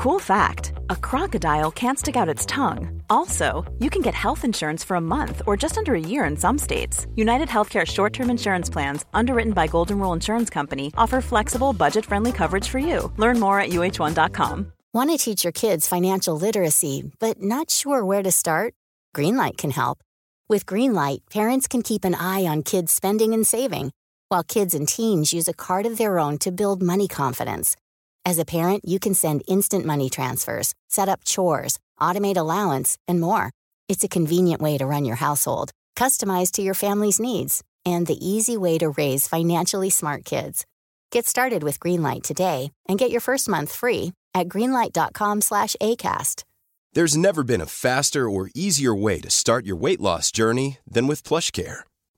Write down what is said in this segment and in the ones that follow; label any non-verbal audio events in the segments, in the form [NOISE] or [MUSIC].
Cool fact a crocodile can't stick out its tongue. Also, you can get health insurance for a month or just under a year in some states. United Healthcare short term insurance plans, underwritten by Golden Rule Insurance Company, offer flexible, budget friendly coverage for you. Learn more at uh1.com. Want to teach your kids financial literacy, but not sure where to start? Greenlight can help. With Greenlight, parents can keep an eye on kids' spending and saving, while kids and teens use a card of their own to build money confidence. As a parent, you can send instant money transfers, set up chores, automate allowance, and more. It's a convenient way to run your household, customized to your family's needs, and the easy way to raise financially smart kids. Get started with Greenlight today and get your first month free at greenlight.com/acast. There's never been a faster or easier way to start your weight loss journey than with PlushCare.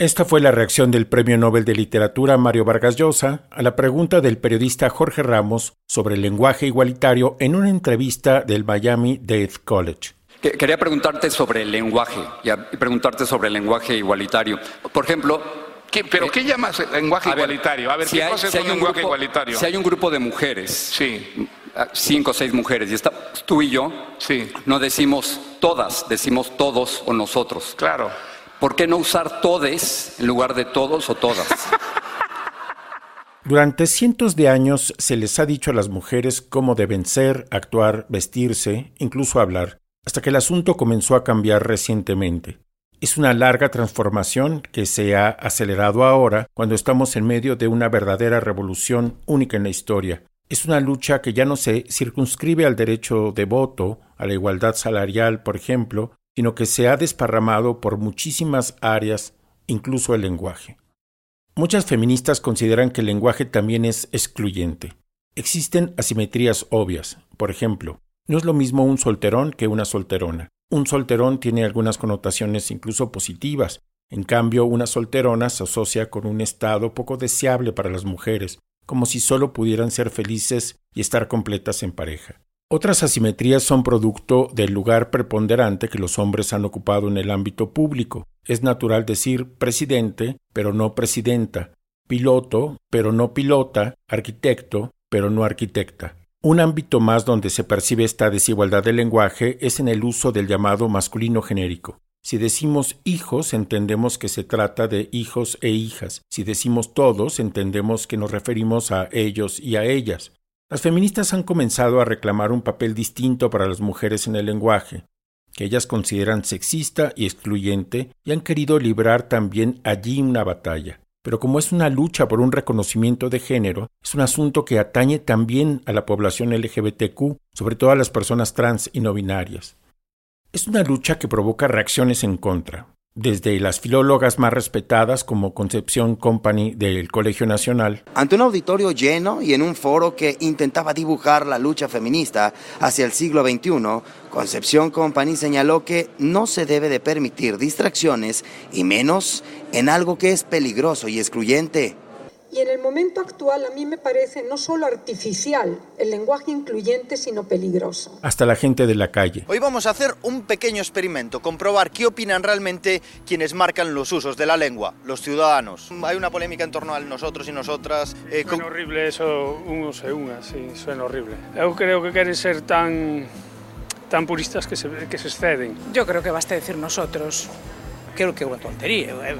Esta fue la reacción del Premio Nobel de Literatura Mario Vargas Llosa a la pregunta del periodista Jorge Ramos sobre el lenguaje igualitario en una entrevista del Miami Dade College. Quería preguntarte sobre el lenguaje y preguntarte sobre el lenguaje igualitario. Por ejemplo, ¿Pero eh, qué llamas lenguaje igualitario? A ver, si hay, un lenguaje grupo, igualitario? Si hay un grupo de mujeres, sí. cinco o seis mujeres, y está, tú y yo, sí. no decimos todas, decimos todos o nosotros. Claro. ¿Por qué no usar todes en lugar de todos o todas? [LAUGHS] Durante cientos de años se les ha dicho a las mujeres cómo deben ser, actuar, vestirse, incluso hablar, hasta que el asunto comenzó a cambiar recientemente. Es una larga transformación que se ha acelerado ahora cuando estamos en medio de una verdadera revolución única en la historia. Es una lucha que ya no se circunscribe al derecho de voto, a la igualdad salarial, por ejemplo, sino que se ha desparramado por muchísimas áreas, incluso el lenguaje. Muchas feministas consideran que el lenguaje también es excluyente. Existen asimetrías obvias. Por ejemplo, no es lo mismo un solterón que una solterona. Un solterón tiene algunas connotaciones incluso positivas. En cambio, una solterona se asocia con un estado poco deseable para las mujeres, como si solo pudieran ser felices y estar completas en pareja. Otras asimetrías son producto del lugar preponderante que los hombres han ocupado en el ámbito público. Es natural decir presidente, pero no presidenta, piloto, pero no pilota, arquitecto, pero no arquitecta. Un ámbito más donde se percibe esta desigualdad del lenguaje es en el uso del llamado masculino genérico. Si decimos hijos, entendemos que se trata de hijos e hijas. Si decimos todos, entendemos que nos referimos a ellos y a ellas. Las feministas han comenzado a reclamar un papel distinto para las mujeres en el lenguaje, que ellas consideran sexista y excluyente, y han querido librar también allí una batalla. Pero como es una lucha por un reconocimiento de género, es un asunto que atañe también a la población LGBTQ, sobre todo a las personas trans y no binarias. Es una lucha que provoca reacciones en contra desde las filólogas más respetadas como Concepción Company del Colegio Nacional. Ante un auditorio lleno y en un foro que intentaba dibujar la lucha feminista hacia el siglo XXI, Concepción Company señaló que no se debe de permitir distracciones y menos en algo que es peligroso y excluyente y en el momento actual a mí me parece no solo artificial el lenguaje incluyente, sino peligroso. Hasta la gente de la calle. Hoy vamos a hacer un pequeño experimento, comprobar qué opinan realmente quienes marcan los usos de la lengua, los ciudadanos. Hay una polémica en torno a nosotros y nosotras. Eh, suena horrible eso, unos e unas, sí, suena horrible. Yo creo que quieren ser tan, tan puristas que se, que se exceden. Yo creo que basta decir nosotros. Creo que es una tontería. Eh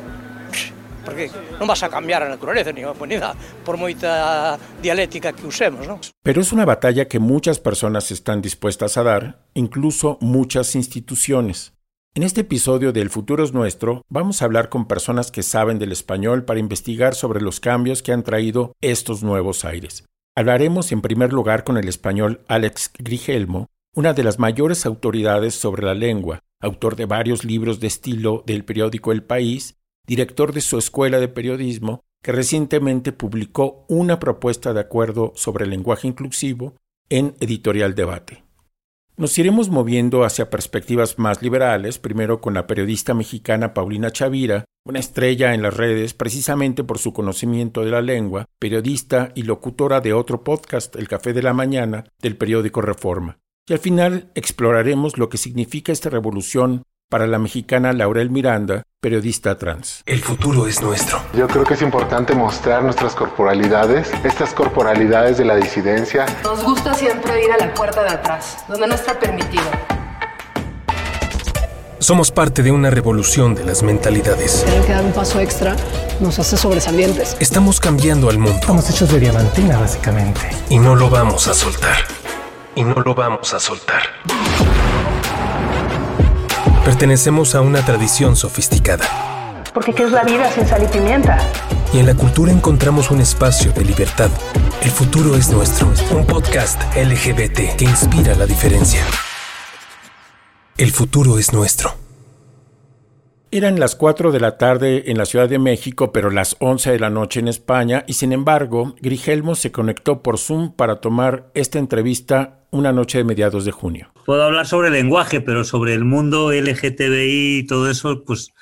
porque non vas a cambiar a naturaleza ni a humanidade por moita dialéctica que usemos? Pero es una batalla que muchas personas están dispuestas a dar, incluso muchas instituciones. En este episodio de El futuro es nuestro, vamos a hablar con personas que saben del español para investigar sobre los cambios que han traído estos nuevos aires. Hablaremos en primer lugar con el español Alex Grigelmo, una de las mayores autoridades sobre la lengua, autor de varios libros de estilo del periódico El País director de su escuela de periodismo, que recientemente publicó una propuesta de acuerdo sobre lenguaje inclusivo en Editorial Debate. Nos iremos moviendo hacia perspectivas más liberales, primero con la periodista mexicana Paulina Chavira, una estrella en las redes precisamente por su conocimiento de la lengua, periodista y locutora de otro podcast, El Café de la Mañana, del periódico Reforma. Y al final exploraremos lo que significa esta revolución para la mexicana Laurel Miranda, periodista trans. El futuro es nuestro. Yo creo que es importante mostrar nuestras corporalidades, estas corporalidades de la disidencia. Nos gusta siempre ir a la puerta de atrás, donde no está permitido. Somos parte de una revolución de las mentalidades. Tener que dar un paso extra nos hace sobresalientes. Estamos cambiando al mundo. Estamos hechos de diamantina, básicamente. Y no lo vamos a soltar. Y no lo vamos a soltar. Pertenecemos a una tradición sofisticada. Porque ¿qué es la vida sin sal y pimienta? Y en la cultura encontramos un espacio de libertad. El futuro es nuestro. Un podcast LGBT que inspira la diferencia. El futuro es nuestro. Eran las 4 de la tarde en la Ciudad de México, pero las 11 de la noche en España, y sin embargo, Grigelmo se conectó por Zoom para tomar esta entrevista una noche de mediados de junio. Puedo hablar sobre lenguaje, pero sobre el mundo LGTBI y todo eso, pues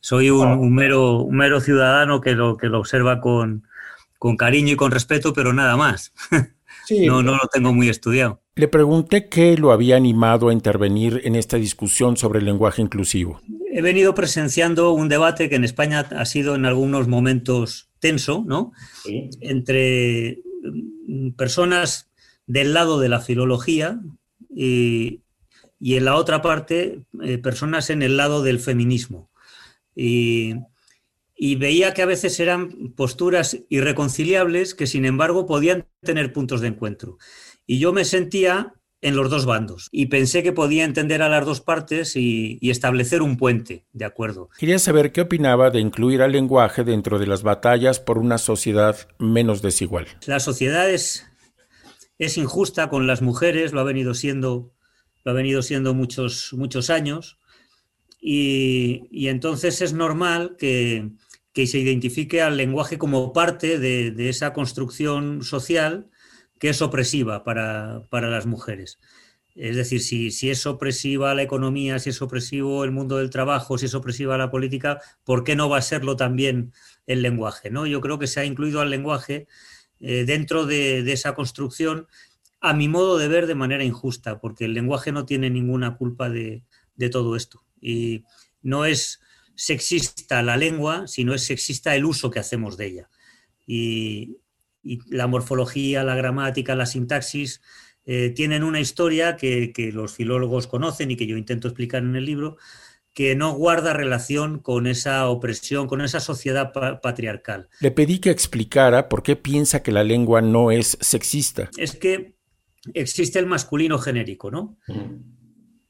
soy un, mero, un mero ciudadano que lo, que lo observa con, con cariño y con respeto, pero nada más. [LAUGHS] no, no lo tengo muy estudiado. Le pregunté qué lo había animado a intervenir en esta discusión sobre el lenguaje inclusivo. He venido presenciando un debate que en España ha sido en algunos momentos tenso, ¿no? Entre mm, personas del lado de la filología y, en la otra parte eh, personas en el lado del feminismo. Y, y veía que a veces eran posturas irreconciliables que sin embargo podían tener puntos de encuentro. Y yo me sentía en los dos bandos y pensé que podía entender a las dos partes y, establecer un puente, ¿de acuerdo? Quería saber qué opinaba de incluir al lenguaje dentro de las batallas por una sociedad menos desigual. La sociedad es, es injusta con las mujeres, lo ha venido siendo, lo ha venido siendo muchos, muchos años y, entonces es normal que, se identifique al lenguaje como parte de, de esa construcción social que es opresiva para, las mujeres. Es decir, si, si, es opresiva la economía, si es opresivo el mundo del trabajo, si es opresiva la política, ¿por qué no va a serlo también el lenguaje? ¿no? Yo creo que se ha incluido al lenguaje eh, dentro de, esa construcción, a mi modo de ver, de manera injusta, porque el lenguaje no tiene ninguna culpa de, de todo esto. Y no es sexista la lengua, sino es sexista el uso que hacemos de ella. Y, y la morfología, la gramática, la sintaxis, eh, tienen una historia que, los filólogos conocen y que yo intento explicar en el libro, que no guarda relación con esa opresión, con esa sociedad patriarcal. Le pedí que explicara por qué piensa que la lengua no es sexista. Es que existe el masculino genérico, ¿no?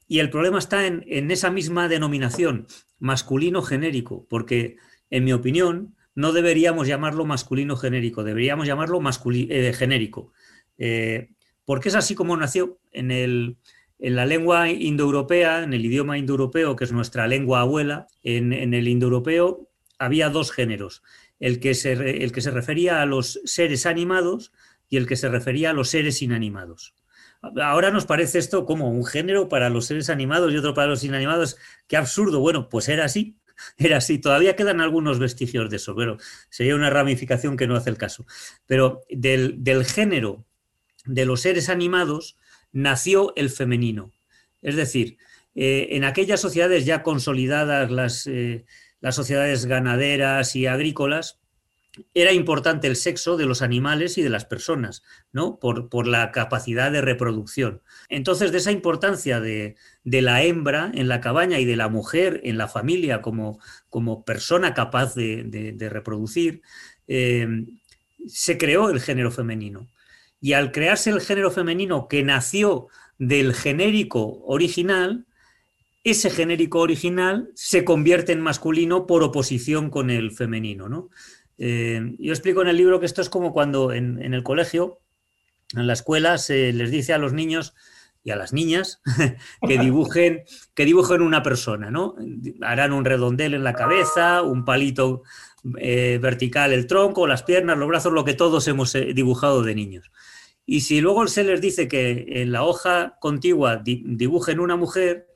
Y el problema está en, en esa misma denominación, masculino genérico, porque, en mi opinión, no deberíamos llamarlo masculino genérico, deberíamos llamarlo eh, genérico. Eh, porque es así como nació en, el, en la lengua indoeuropea, en el idioma indoeuropeo, que es nuestra lengua abuela, en, el indoeuropeo había dos géneros, el que, se, el que se refería a los seres animados y el que se refería a los seres inanimados. Ahora nos parece esto como un género para los seres animados y otro para los inanimados. Qué absurdo. Bueno, pues era así [LAUGHS] era así. Todavía quedan algunos vestigios de eso, pero sería una ramificación que no hace el caso. Pero del, género de los seres animados nació el femenino. Es decir, eh, en aquellas sociedades ya consolidadas, las, eh, las sociedades ganaderas y agrícolas, era importante el sexo de los animales y de las personas, ¿no? Por, por la capacidad de reproducción. Entonces, de esa importancia de, la hembra en la cabaña y de la mujer en la familia como, como persona capaz de, reproducir, eh, se creó el género femenino. Y al crearse el género femenino que nació del genérico original, ese genérico original se convierte en masculino por oposición con el femenino, ¿no? Eh, yo explico en el libro que esto es como cuando en, el colegio, en la escuela, se les dice a los niños y a las niñas [LAUGHS] que dibujen, que dibujen una persona, ¿no? Harán un redondel en la cabeza, un palito eh, vertical el tronco, las piernas, los brazos, lo que todos hemos eh, dibujado de niños. Y si luego se les dice que en la hoja contigua dibujen una mujer,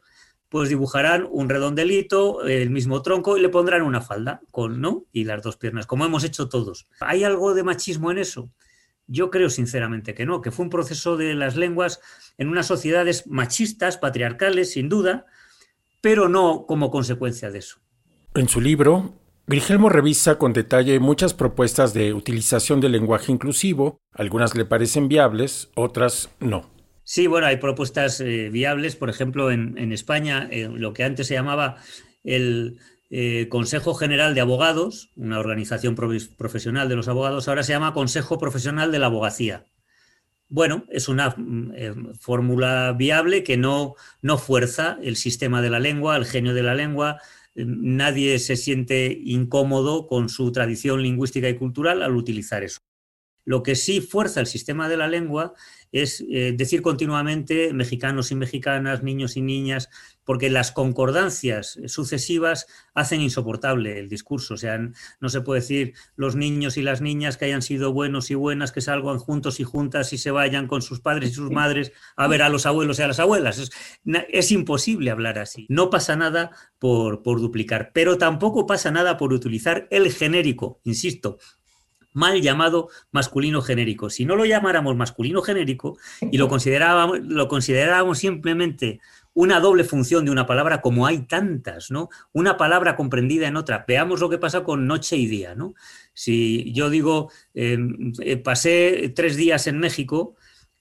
pues dibujarán un redondelito, el mismo tronco y le pondrán una falda con, ¿no? Y las dos piernas, como hemos hecho todos. ¿Hay algo de machismo en eso? Yo creo sinceramente que no, que fue un proceso de las lenguas en unas sociedades machistas, patriarcales, sin duda, pero no como consecuencia de eso. En su libro, Grigelmo revisa con detalle muchas propuestas de utilización del lenguaje inclusivo, algunas le parecen viables, otras no. Sí, bueno, hay propuestas eh, viables, por ejemplo, en, España, eh, lo que antes se llamaba el eh, Consejo General de Abogados, una organización profesional de los abogados, ahora se llama Consejo Profesional de la Abogacía. Bueno, es una mm, fórmula viable que no, no fuerza el sistema de la lengua, el genio de la lengua, nadie se siente incómodo con su tradición lingüística y cultural al utilizar eso. Lo que sí fuerza el sistema de la lengua es eh, decir continuamente mexicanos y mexicanas, niños y niñas, porque las concordancias sucesivas hacen insoportable el discurso. O sea, no se puede decir los niños y las niñas que hayan sido buenos y buenas, que salgan juntos y juntas y se vayan con sus padres y sus madres a ver a los abuelos y a las abuelas. Es, imposible hablar así. No pasa nada por, por duplicar, pero tampoco pasa nada por utilizar el genérico, insisto, mal llamado masculino genérico. Si no lo llamáramos masculino genérico y lo considerábamos, lo considerábamos simplemente una doble función de una palabra, como hay tantas, ¿no? Una palabra comprendida en otra. Veamos lo que pasa con noche y día, ¿no? Si yo digo, em, eh, pasé tres días en México,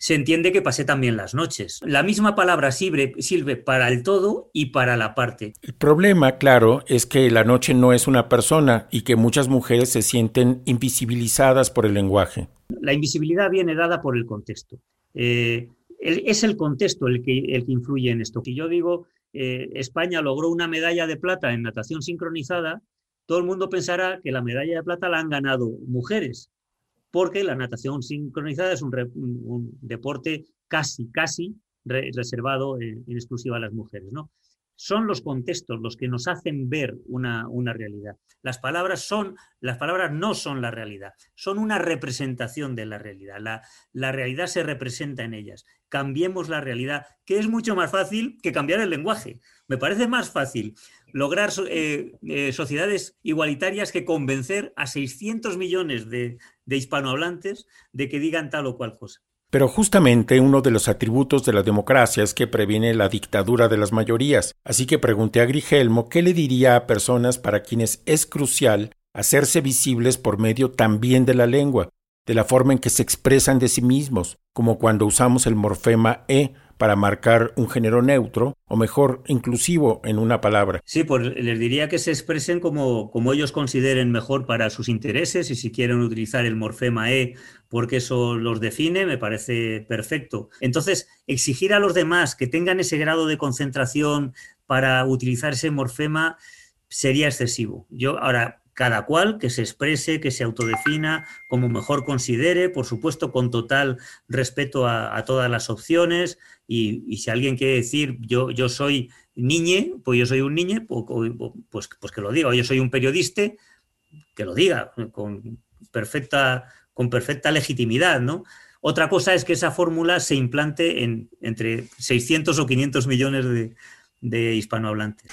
se entiende que pasé también las noches. La misma palabra sirve, sirve, para el todo y para la parte. El problema, claro, es que la noche no es una persona y que muchas mujeres se sienten invisibilizadas por el lenguaje. La invisibilidad viene dada por el contexto. Eh, es el contexto el que, el que influye en esto. Que yo digo, eh, España logró una medalla de plata en natación sincronizada, todo el mundo pensará que la medalla de plata la han ganado mujeres porque la natación sincronizada es un, deporte casi, casi reservado en, exclusiva a las mujeres. ¿no? Son los contextos los que nos hacen ver una, una, realidad. Las palabras, son, las palabras no son la realidad, son una representación de la realidad. La, la realidad se representa en ellas. Cambiemos la realidad, que es mucho más fácil que cambiar el lenguaje. Me parece más fácil lograr eh, eh, sociedades igualitarias que convencer a 600 millones de, de hispanohablantes de que digan tal o cual cosa. Pero justamente uno de los atributos de la democracia es que previene la dictadura de las mayorías, así que pregunté a Grigelmo qué le diría a personas para quienes es crucial hacerse visibles por medio también de la lengua, de la forma en que se expresan de sí mismos, como cuando usamos el morfema e para marcar un género neutro, o mejor, inclusivo en una palabra. Sí, pues les diría que se expresen como, como ellos consideren mejor para sus intereses y si quieren utilizar el morfema E porque eso los define, me parece perfecto. Entonces, exigir a los demás que tengan ese grado de concentración para utilizar ese morfema sería excesivo. Yo ahora cada cual que se exprese, que se autodefina como mejor considere, por supuesto con total respeto a, todas las opciones y, si alguien quiere decir yo, yo soy niñe, pues yo soy un niñe, pues, pues, pues que lo diga, o yo soy un periodista, que lo diga con perfecta, con perfecta legitimidad, ¿no? Otra cosa es que esa fórmula se implante en entre 600 o 500 millones de, de hispanohablantes.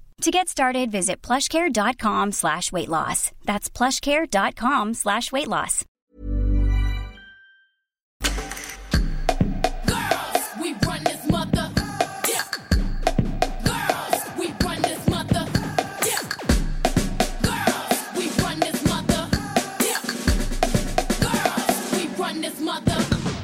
To get started, visit plushcare.com slash weight loss. That's plushcare.com slash weight loss.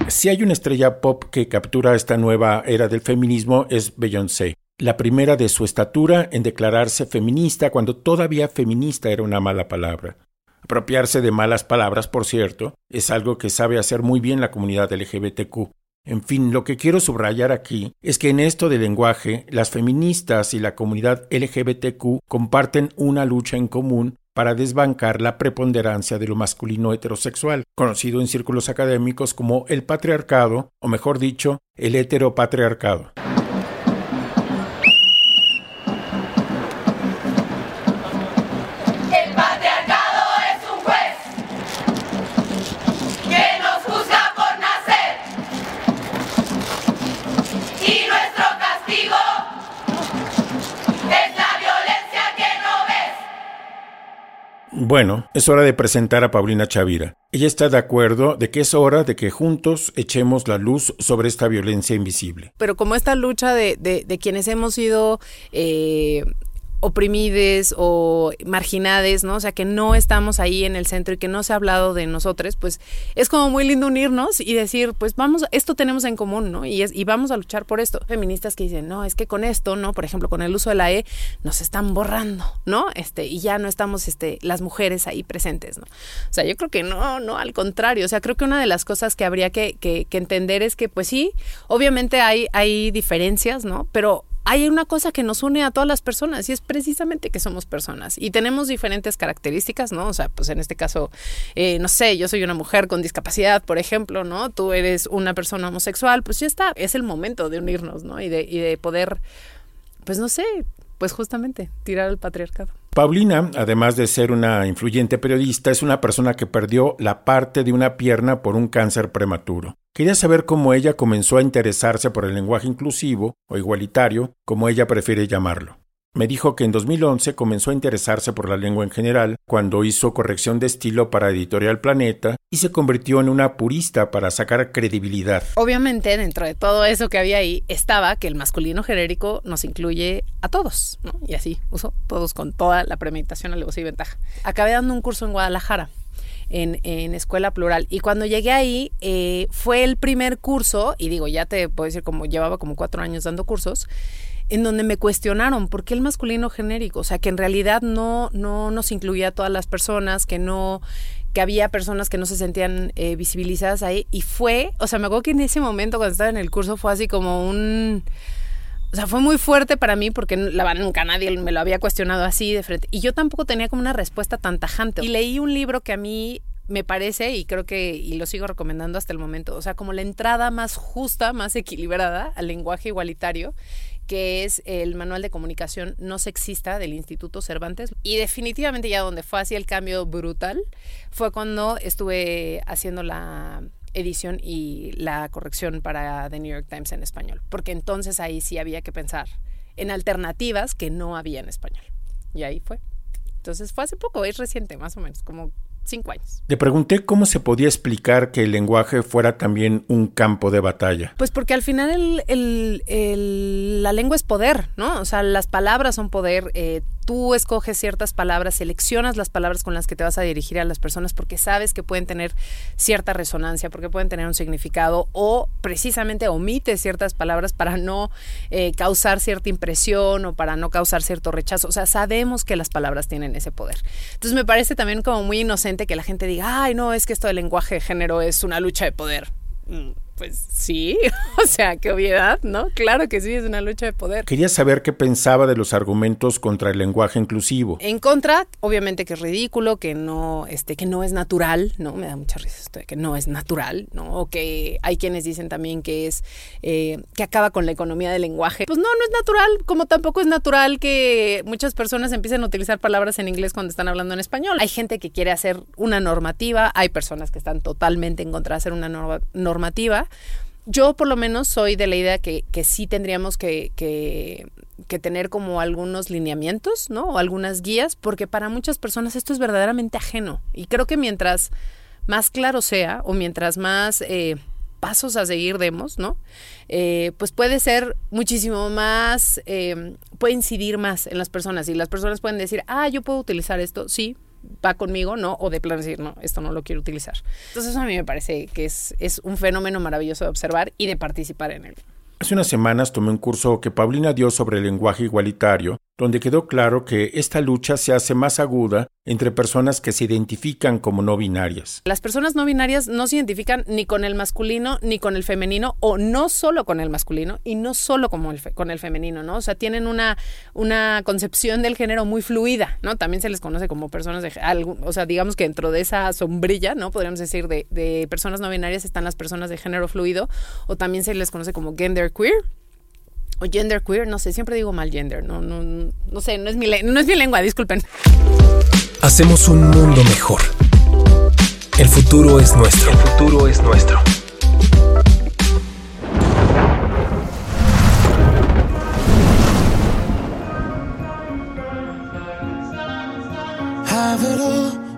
Si hay una estrella pop que captura esta nueva era del feminismo es Beyoncé, la primera de su estatura en declararse feminista cuando todavía feminista era una mala palabra. Apropiarse de malas palabras, por cierto, es algo que sabe hacer muy bien la comunidad LGBTQ. En fin, lo que quiero subrayar aquí es que en esto del lenguaje, las feministas y la comunidad LGBTQ comparten una lucha en común para desbancar la preponderancia de lo masculino heterosexual, conocido en círculos académicos como el patriarcado, o mejor dicho, el heteropatriarcado. Bueno, es hora de presentar a Paulina Chavira. Ella está de acuerdo de que es hora de que juntos echemos la luz sobre esta violencia invisible. Pero como esta lucha de, de, quienes hemos sido eh, oprimides o marginades, ¿no? O sea, que no estamos ahí en el centro y que no se ha hablado de nosotros, pues es como muy lindo unirnos y decir, pues vamos, esto tenemos en común, ¿no? Y, es, y vamos a luchar por esto. Feministas que dicen, no, es que con esto, ¿no? Por ejemplo, con el uso de la E, nos están borrando, ¿no? Este, y ya no estamos, este, las mujeres ahí presentes, ¿no? O sea, yo creo que no, no, al contrario. O sea, creo que una de las cosas que habría que, que, que entender es que, pues sí, obviamente hay, hay diferencias, ¿no? Pero hay una cosa que nos une a todas las personas y es precisamente que somos personas y tenemos diferentes características, ¿no? O sea, pues en este caso, eh, no sé, yo soy una mujer con discapacidad, por ejemplo, ¿no? Tú eres una persona homosexual, pues ya está, es el momento de unirnos, ¿no? Y de, y de poder, pues no sé, pues justamente tirar al patriarcado. Paulina, además de ser una influyente periodista, es una persona que perdió la parte de una pierna por un cáncer prematuro. Quería saber cómo ella comenzó a interesarse por el lenguaje inclusivo o igualitario, como ella prefiere llamarlo. Me dijo que en 2011 comenzó a interesarse por la lengua en general cuando hizo corrección de estilo para Editorial Planeta y se convirtió en una purista para sacar credibilidad. Obviamente, dentro de todo eso que había ahí, estaba que el masculino genérico nos incluye a todos, ¿no? Y así, uso todos con toda la premeditación, alevosía y ventaja. Acabé dando un curso en Guadalajara en, escuela plural. Y cuando llegué ahí, eh, fue el primer curso, y digo, ya te puedo decir, como llevaba como cuatro años dando cursos, en donde me cuestionaron por qué el masculino genérico, o sea, que en realidad no, no nos incluía a todas las personas, que no que había personas que no se sentían eh, visibilizadas ahí y fue, o sea, me acuerdo que en ese momento cuando estaba en el curso fue así como un o sea, fue muy fuerte para mí porque la, nunca nadie me lo había cuestionado así de frente. Y yo tampoco tenía como una respuesta tan tajante. Y leí un libro que a mí me parece, y creo que, y lo sigo recomendando hasta el momento, o sea, como la entrada más justa, más equilibrada al lenguaje igualitario, que es el manual de comunicación no sexista del Instituto Cervantes. Y definitivamente ya donde fue así el cambio brutal fue cuando estuve haciendo la edición y la corrección para The New York Times en español, porque entonces ahí sí había que pensar en alternativas que no había en español. Y ahí fue. Entonces fue hace poco, es reciente, más o menos, como cinco años. Le pregunté cómo se podía explicar que el lenguaje fuera también un campo de batalla. Pues porque al final el, el, la lengua es poder, ¿no? O sea, las palabras son poder. Eh, tú escoges ciertas palabras, seleccionas las palabras con las que te vas a dirigir a las personas porque sabes que pueden tener cierta resonancia, porque pueden tener un significado o precisamente omites ciertas palabras para no eh, causar cierta impresión o para no causar cierto rechazo. O sea, sabemos que las palabras tienen ese poder. Entonces me parece también como muy inocente que la gente diga, ay, no, es que esto del lenguaje de género es una lucha de poder. Pues sí, [LAUGHS] o sea, qué obviedad, ¿no? Claro que sí, es una lucha de poder. Quería saber qué pensaba de los argumentos contra el lenguaje inclusivo. En contra, obviamente que es ridículo, que no, este, que no es natural, ¿no? Me da mucha risa esto de que no es natural, ¿no? O que hay quienes dicen también que es, eh, que acaba con la economía del lenguaje. Pues no, no es natural, como tampoco es natural que muchas personas empiecen a utilizar palabras en inglés cuando están hablando en español. Hay gente que quiere hacer una normativa, hay personas que están totalmente en contra de hacer una normativa yo por lo menos soy de la idea que, que sí tendríamos que, que, tener como algunos lineamientos, ¿no? O algunas guías, porque para muchas personas esto es verdaderamente ajeno. Y creo que mientras más claro sea, o mientras más eh, pasos a seguir demos, ¿no? Eh, pues puede ser muchísimo más, eh, puede incidir más en las personas. Y las personas pueden decir, ah, yo puedo utilizar esto, sí, va conmigo, ¿no? O de plan decir, no, esto no lo quiero utilizar. Entonces eso a mí me parece que es, es un fenómeno maravilloso de observar y de participar en él. Hace unas semanas tomé un curso que Paulina dio sobre el lenguaje igualitario donde quedó claro que esta lucha se hace más aguda entre personas que se identifican como no binarias. Las personas no binarias no se identifican ni con el masculino ni con el femenino, o no solo con el masculino y no solo como el con el femenino, ¿no? O sea, tienen una, una concepción del género muy fluida, ¿no? También se les conoce como personas de... o sea, digamos que dentro de esa sombrilla, ¿no? Podríamos decir de, de personas no binarias están las personas de género fluido, o también se les conoce como gender queer, o gender queer, no sé, siempre digo mal gender, no, no, no sé, no es, mi, no es mi lengua, disculpen. Hacemos un mundo mejor. El futuro es nuestro. El futuro es nuestro. Have it all,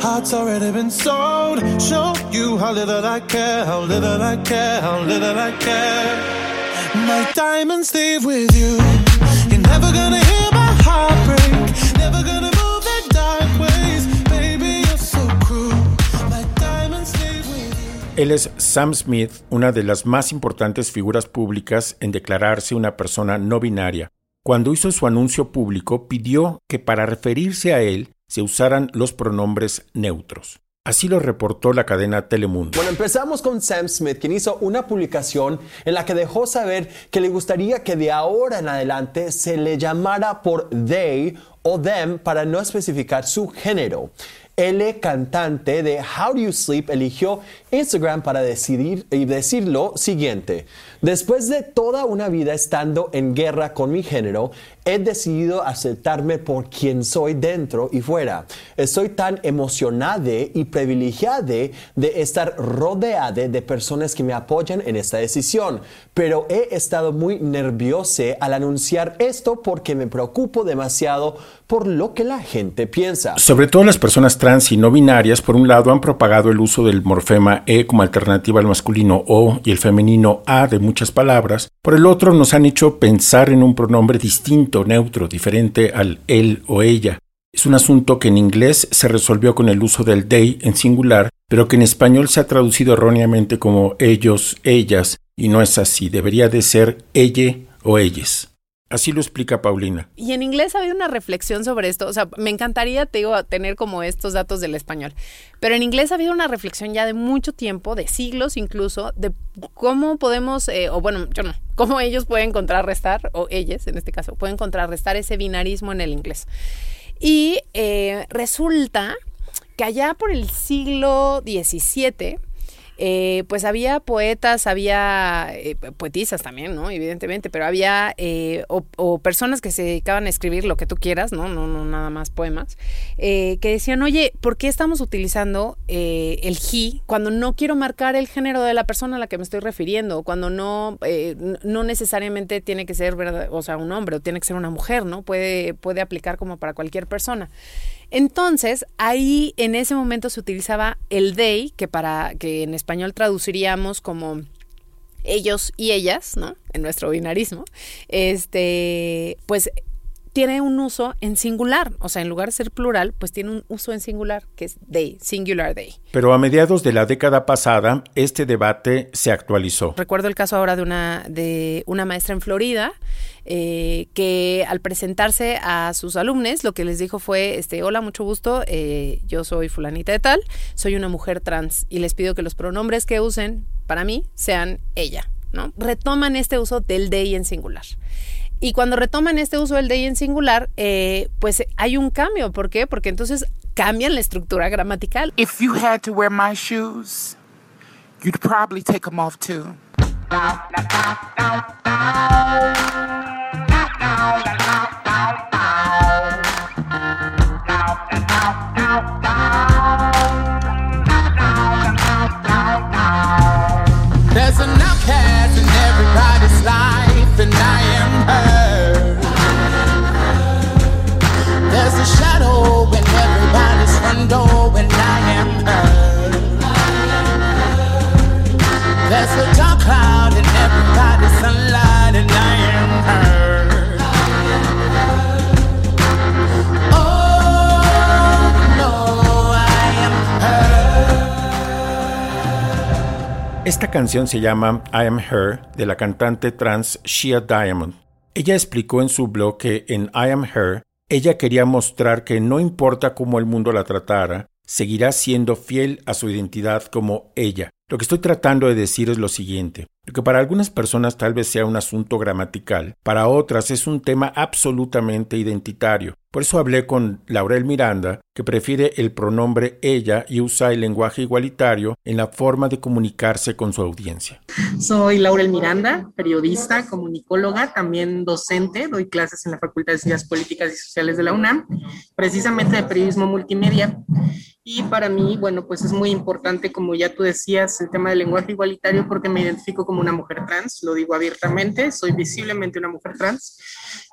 heart's already been sold. Show you how little I care, how little I care, how little I care. My diamonds leave with you. You're never gonna hear my heart break. Never gonna move the dark ways. Baby, you're so cruel. My diamonds leave with you. Él es Sam Smith, una de las más importantes figuras públicas en declararse una persona no binaria. Cuando hizo su anuncio público, pidió que para referirse a él se usaran los pronombres neutros. Así lo reportó la cadena Telemundo. Bueno, empezamos con Sam Smith, quien hizo una publicación en la que dejó saber que le gustaría que de ahora en adelante se le llamara por they o them para no especificar su género. El cantante de How Do You Sleep eligió Instagram para decidir y decir lo siguiente. Después de toda una vida estando en guerra con mi género, he decidido aceptarme por quien soy dentro y fuera. Estoy tan emocionada y privilegiada de estar rodeada de personas que me apoyan en esta decisión, pero he estado muy nerviosa al anunciar esto porque me preocupo demasiado por lo que la gente piensa. Sobre todo las personas trans y no binarias, por un lado, han propagado el uso del morfema E como alternativa al masculino O y el femenino A de muchas palabras, por el otro nos han hecho pensar en un pronombre distinto, neutro, diferente al él o ella. Es un asunto que en inglés se resolvió con el uso del they en singular, pero que en español se ha traducido erróneamente como ellos, ellas, y no es así, debería de ser ella o ellas. Así lo explica Paulina. Y en inglés ha habido una reflexión sobre esto. O sea, me encantaría, te digo, tener como estos datos del español. Pero en inglés ha habido una reflexión ya de mucho tiempo, de siglos incluso, de cómo podemos, eh, o bueno, yo no, cómo ellos pueden contrarrestar, o ellas en este caso, pueden contrarrestar ese binarismo en el inglés. Y eh, resulta que allá por el siglo XVII, eh, pues había poetas, había eh, poetisas también, ¿no? Evidentemente, pero había eh, o, personas que se dedicaban a escribir lo que tú quieras, ¿no? No, no nada más poemas, que decían, oye, ¿por qué estamos utilizando el he cuando no quiero marcar el género de la persona a la que me estoy refiriendo? Cuando no, no necesariamente tiene que ser, ¿verdad? o sea, un hombre o tiene que ser una mujer, ¿no? Puede, puede aplicar como para cualquier persona. Entonces, ahí en ese momento se utilizaba el they, que para que en español traduciríamos como ellos y ellas, ¿no? En nuestro binarismo, este, pues tiene un uso en singular, o sea, en lugar de ser plural, pues tiene un uso en singular, que es they, singular they. Pero a mediados de la década pasada, este debate se actualizó. Recuerdo el caso ahora de una, de una maestra en Florida eh, que al presentarse a sus alumnos lo que les dijo fue, este, hola, mucho gusto, eh, yo soy fulanita de tal, soy una mujer trans y les pido que los pronombres que usen para mí sean ella, ¿no? Retoman este uso del they en singular. Y cuando retoman este uso del they en singular, eh, pues hay un cambio. ¿Por qué? Porque entonces cambian la estructura gramatical. If you had to wear my shoes, you'd probably take them off too. Esta canción se llama I Am Her de la cantante trans Shia Diamond. Ella explicó en su blog que en I Am Her ella quería mostrar que no importa cómo el mundo la tratara, seguirá siendo fiel a su identidad como ella. Lo que estoy tratando de decir es lo siguiente. Lo que para algunas personas tal vez sea un asunto gramatical, para otras es un tema absolutamente identitario. Por eso hablé con Laurel Miranda, que prefiere el pronombre ella y usa el lenguaje igualitario en la forma de comunicarse con su audiencia. Soy Laurel Miranda, periodista, comunicóloga, también docente, doy clases en la Facultad de Ciencias Políticas y Sociales de la UNAM, precisamente de periodismo multimedia. Y para mí, bueno, pues es muy importante, como ya tú decías, el tema del lenguaje igualitario porque me identifico como una mujer trans, lo digo abiertamente, soy visiblemente una mujer trans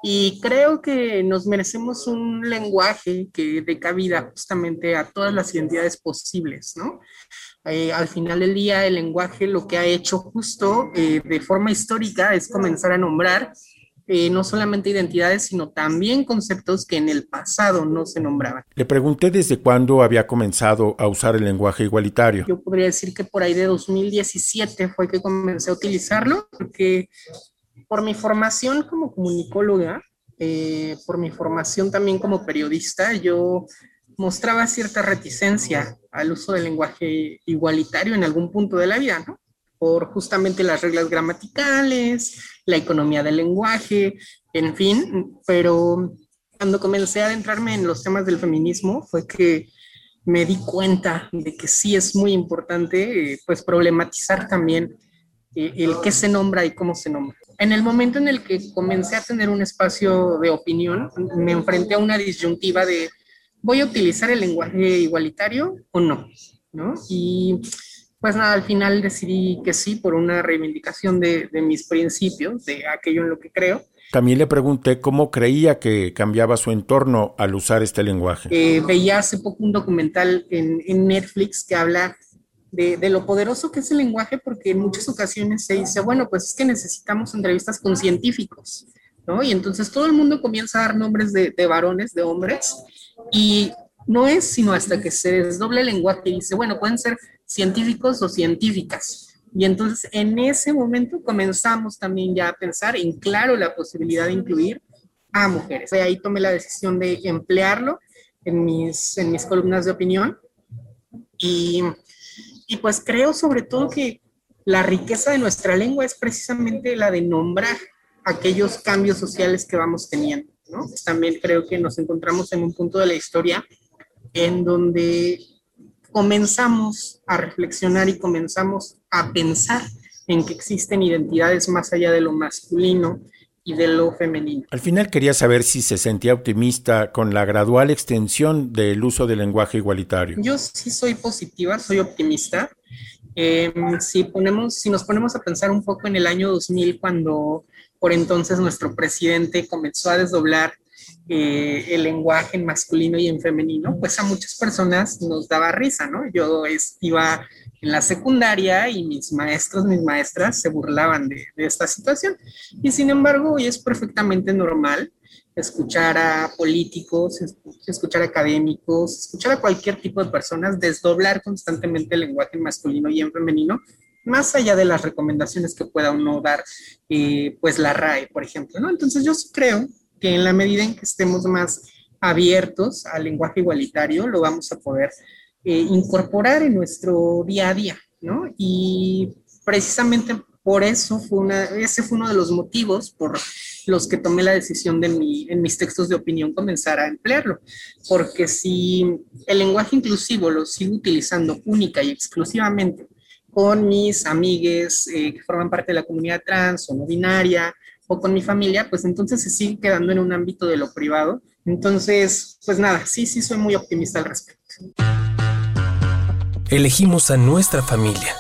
y creo que nos merecemos un lenguaje que dé cabida justamente a todas las identidades posibles, ¿no? Eh, al final del día, el lenguaje lo que ha hecho justo eh, de forma histórica es comenzar a nombrar eh, no solamente identidades, sino también conceptos que en el pasado no se nombraban. Le pregunté desde cuándo había comenzado a usar el lenguaje igualitario. Yo podría decir que por ahí de 2017 fue que comencé a utilizarlo, porque por mi formación como comunicóloga, eh, por mi formación también como periodista, yo mostraba cierta reticencia al uso del lenguaje igualitario en algún punto de la vida, ¿no? Por justamente las reglas gramaticales, la economía del lenguaje, en fin, pero cuando comencé a adentrarme en los temas del feminismo fue que me di cuenta de que sí es muy importante eh, pues problematizar también eh, el qué se nombra y cómo se nombra. En el momento en el que comencé a tener un espacio de opinión, me enfrenté a una disyuntiva de ¿voy a utilizar el lenguaje igualitario o no? ¿No? Y pues nada, al final decidí que sí por una reivindicación de, de, mis principios, de aquello en lo que creo. También le pregunté cómo creía que cambiaba su entorno al usar este lenguaje. Eh, veía hace poco un documental en, en Netflix que habla de, de, lo poderoso que es el lenguaje, porque en muchas ocasiones se dice, bueno, pues es que necesitamos entrevistas con científicos, ¿no? Y entonces todo el mundo comienza a dar nombres de, de varones, de hombres, y no es sino hasta que se desdoble el lenguaje y dice, bueno, pueden ser científicos o científicas. Y entonces en ese momento comenzamos también ya a pensar en claro la posibilidad de incluir a mujeres. De ahí tomé la decisión de emplearlo en mis, en mis columnas de opinión. Y, y pues creo sobre todo que la riqueza de nuestra lengua es precisamente la de nombrar aquellos cambios sociales que vamos teniendo. ¿no? También creo que nos encontramos en un punto de la historia en donde comenzamos a reflexionar y comenzamos a pensar en que existen identidades más allá de lo masculino y de lo femenino. Al final quería saber si se sentía optimista con la gradual extensión del uso del lenguaje igualitario. Yo sí soy positiva, soy optimista. Eh, si, ponemos, si nos ponemos a pensar un poco en el año 2000, cuando por entonces nuestro presidente comenzó a desdoblar eh, el lenguaje en masculino y en femenino, pues a muchas personas nos daba risa, ¿no? Yo iba en la secundaria y mis maestros, mis maestras se burlaban de, de esta situación. Y sin embargo, hoy es perfectamente normal escuchar a políticos, escuchar a académicos, escuchar a cualquier tipo de personas desdoblar constantemente el lenguaje en masculino y en femenino, más allá de las recomendaciones que pueda uno dar, eh, pues la RAE, por ejemplo, ¿no? Entonces yo creo que en la medida en que estemos más abiertos al lenguaje igualitario, lo vamos a poder eh, incorporar en nuestro día a día, ¿no? Y precisamente por eso fue una, ese fue uno de los motivos por los que tomé la decisión de mi, en mis textos de opinión comenzar a emplearlo. Porque si el lenguaje inclusivo lo sigo utilizando única y exclusivamente con mis amigues eh, que forman parte de la comunidad trans o no binaria o con mi familia, pues entonces se sigue quedando en un ámbito de lo privado. Entonces, pues nada, sí, sí soy muy optimista al respecto. Elegimos a nuestra familia.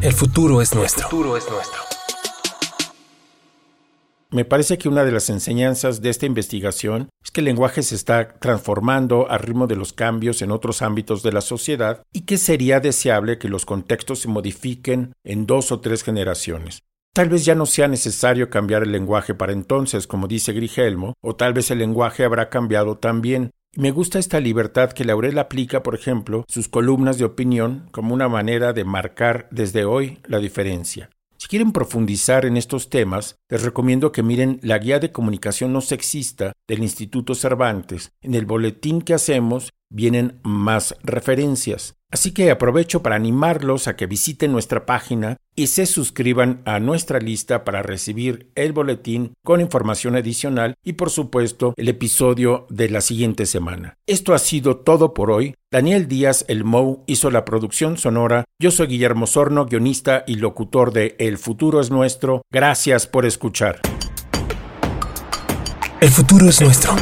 El futuro es nuestro. El futuro es nuestro. Me parece que una de las enseñanzas de esta investigación es que el lenguaje se está transformando a ritmo de los cambios en otros ámbitos de la sociedad y que sería deseable que los contextos se modifiquen en dos o tres generaciones. Tal vez ya no sea necesario cambiar el lenguaje para entonces, como dice Grigelmo, o tal vez el lenguaje habrá cambiado también. Me gusta esta libertad que Laurel aplica, por ejemplo, sus columnas de opinión como una manera de marcar desde hoy la diferencia. Si quieren profundizar en estos temas, les recomiendo que miren la guía de comunicación no sexista del Instituto Cervantes. En el boletín que hacemos vienen más referencias. Así que aprovecho para animarlos a que visiten nuestra página y se suscriban a nuestra lista para recibir el boletín con información adicional y por supuesto el episodio de la siguiente semana. Esto ha sido todo por hoy. Daniel Díaz El Mou hizo la producción sonora. Yo soy Guillermo Sorno, guionista y locutor de El futuro es nuestro. Gracias por escuchar. El futuro es nuestro,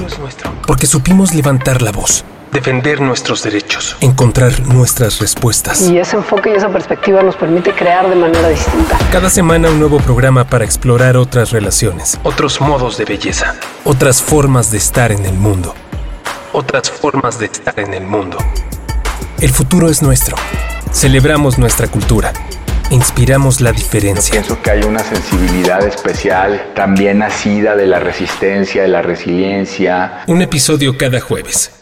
porque supimos levantar la voz defender nuestros derechos, encontrar nuestras respuestas. Y ese enfoque y esa perspectiva nos permite crear de manera distinta. Cada semana un nuevo programa para explorar otras relaciones, otros modos de belleza, otras formas de estar en el mundo, otras formas de estar en el mundo. El futuro es nuestro. Celebramos nuestra cultura. Inspiramos la diferencia. Yo pienso que hay una sensibilidad especial, también nacida de la resistencia, de la resiliencia. Un episodio cada jueves.